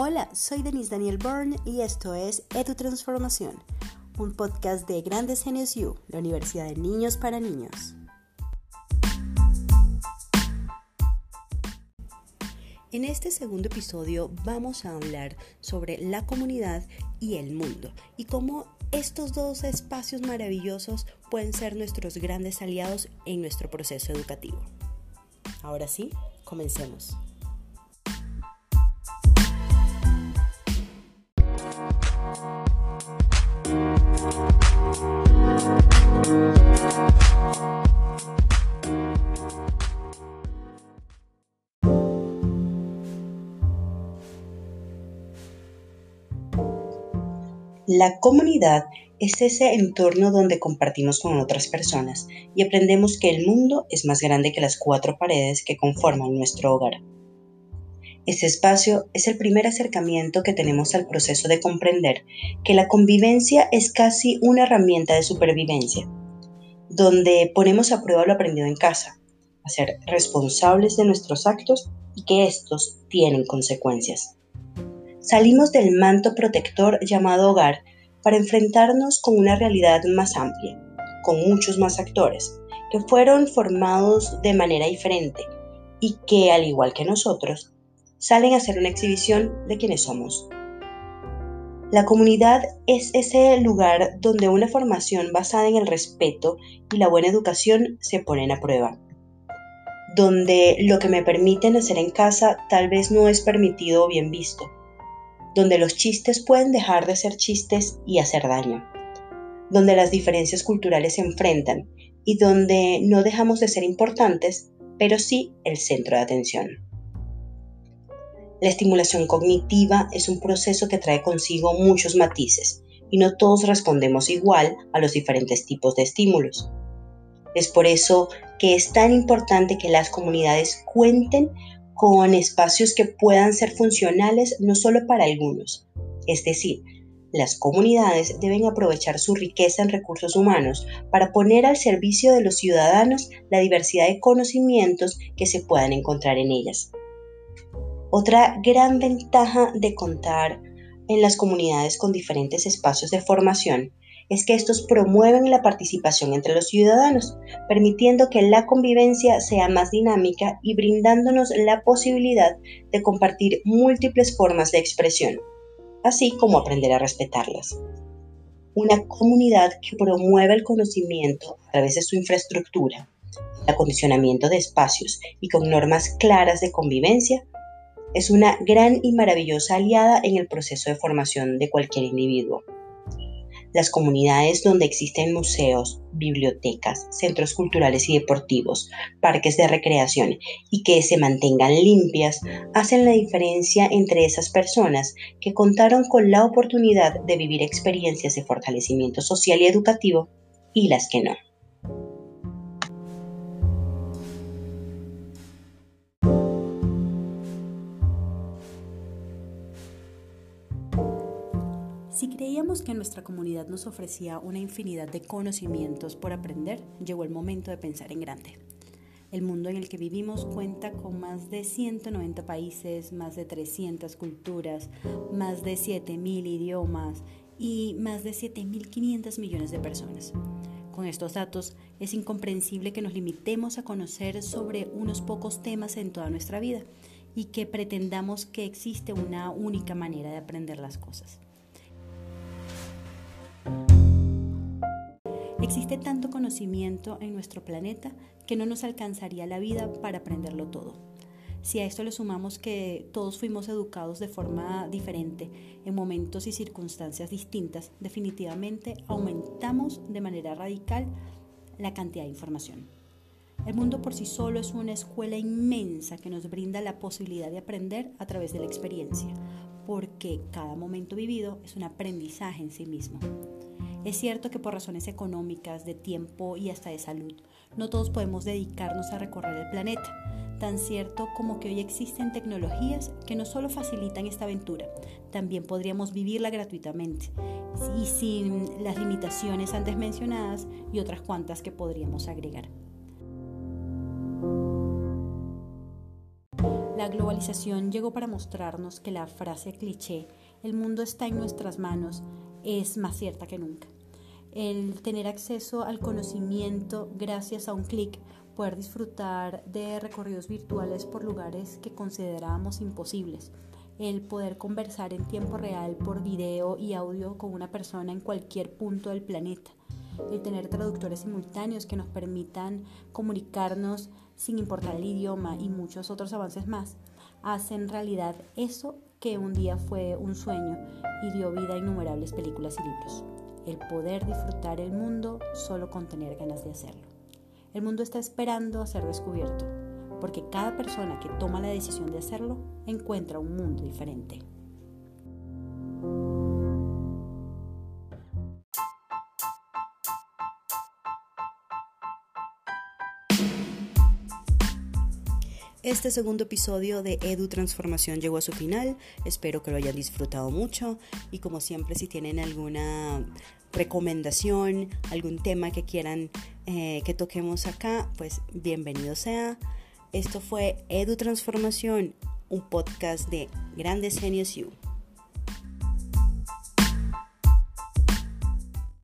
Hola, soy Denise Daniel Byrne y esto es Edu Transformación, un podcast de Grandes Genios la Universidad de Niños para Niños. En este segundo episodio vamos a hablar sobre la comunidad y el mundo y cómo estos dos espacios maravillosos pueden ser nuestros grandes aliados en nuestro proceso educativo. Ahora sí, comencemos. La comunidad es ese entorno donde compartimos con otras personas y aprendemos que el mundo es más grande que las cuatro paredes que conforman nuestro hogar. Este espacio es el primer acercamiento que tenemos al proceso de comprender que la convivencia es casi una herramienta de supervivencia, donde ponemos a prueba lo aprendido en casa, a ser responsables de nuestros actos y que estos tienen consecuencias. Salimos del manto protector llamado hogar para enfrentarnos con una realidad más amplia, con muchos más actores, que fueron formados de manera diferente y que, al igual que nosotros, salen a hacer una exhibición de quienes somos. La comunidad es ese lugar donde una formación basada en el respeto y la buena educación se ponen a prueba. Donde lo que me permiten hacer en casa tal vez no es permitido o bien visto. Donde los chistes pueden dejar de ser chistes y hacer daño. Donde las diferencias culturales se enfrentan y donde no dejamos de ser importantes, pero sí el centro de atención. La estimulación cognitiva es un proceso que trae consigo muchos matices y no todos respondemos igual a los diferentes tipos de estímulos. Es por eso que es tan importante que las comunidades cuenten con espacios que puedan ser funcionales no solo para algunos. Es decir, las comunidades deben aprovechar su riqueza en recursos humanos para poner al servicio de los ciudadanos la diversidad de conocimientos que se puedan encontrar en ellas. Otra gran ventaja de contar en las comunidades con diferentes espacios de formación es que estos promueven la participación entre los ciudadanos, permitiendo que la convivencia sea más dinámica y brindándonos la posibilidad de compartir múltiples formas de expresión, así como aprender a respetarlas. Una comunidad que promueve el conocimiento a través de su infraestructura, el acondicionamiento de espacios y con normas claras de convivencia es una gran y maravillosa aliada en el proceso de formación de cualquier individuo. Las comunidades donde existen museos, bibliotecas, centros culturales y deportivos, parques de recreación y que se mantengan limpias hacen la diferencia entre esas personas que contaron con la oportunidad de vivir experiencias de fortalecimiento social y educativo y las que no. Si creíamos que nuestra comunidad nos ofrecía una infinidad de conocimientos por aprender, llegó el momento de pensar en grande. El mundo en el que vivimos cuenta con más de 190 países, más de 300 culturas, más de 7.000 idiomas y más de 7.500 millones de personas. Con estos datos es incomprensible que nos limitemos a conocer sobre unos pocos temas en toda nuestra vida y que pretendamos que existe una única manera de aprender las cosas. Existe tanto conocimiento en nuestro planeta que no nos alcanzaría la vida para aprenderlo todo. Si a esto le sumamos que todos fuimos educados de forma diferente, en momentos y circunstancias distintas, definitivamente aumentamos de manera radical la cantidad de información. El mundo por sí solo es una escuela inmensa que nos brinda la posibilidad de aprender a través de la experiencia, porque cada momento vivido es un aprendizaje en sí mismo. Es cierto que por razones económicas, de tiempo y hasta de salud, no todos podemos dedicarnos a recorrer el planeta. Tan cierto como que hoy existen tecnologías que no solo facilitan esta aventura, también podríamos vivirla gratuitamente y sin las limitaciones antes mencionadas y otras cuantas que podríamos agregar. La globalización llegó para mostrarnos que la frase cliché, el mundo está en nuestras manos, es más cierta que nunca. El tener acceso al conocimiento gracias a un clic, poder disfrutar de recorridos virtuales por lugares que considerábamos imposibles, el poder conversar en tiempo real por video y audio con una persona en cualquier punto del planeta, el tener traductores simultáneos que nos permitan comunicarnos sin importar el idioma y muchos otros avances más, hacen realidad eso que un día fue un sueño y dio vida a innumerables películas y libros. El poder disfrutar el mundo solo con tener ganas de hacerlo. El mundo está esperando a ser descubierto porque cada persona que toma la decisión de hacerlo encuentra un mundo diferente. Este segundo episodio de Edu Transformación llegó a su final. Espero que lo hayan disfrutado mucho y como siempre si tienen alguna recomendación, algún tema que quieran eh, que toquemos acá, pues bienvenido sea. Esto fue Edu Transformación, un podcast de Grandes Genios You.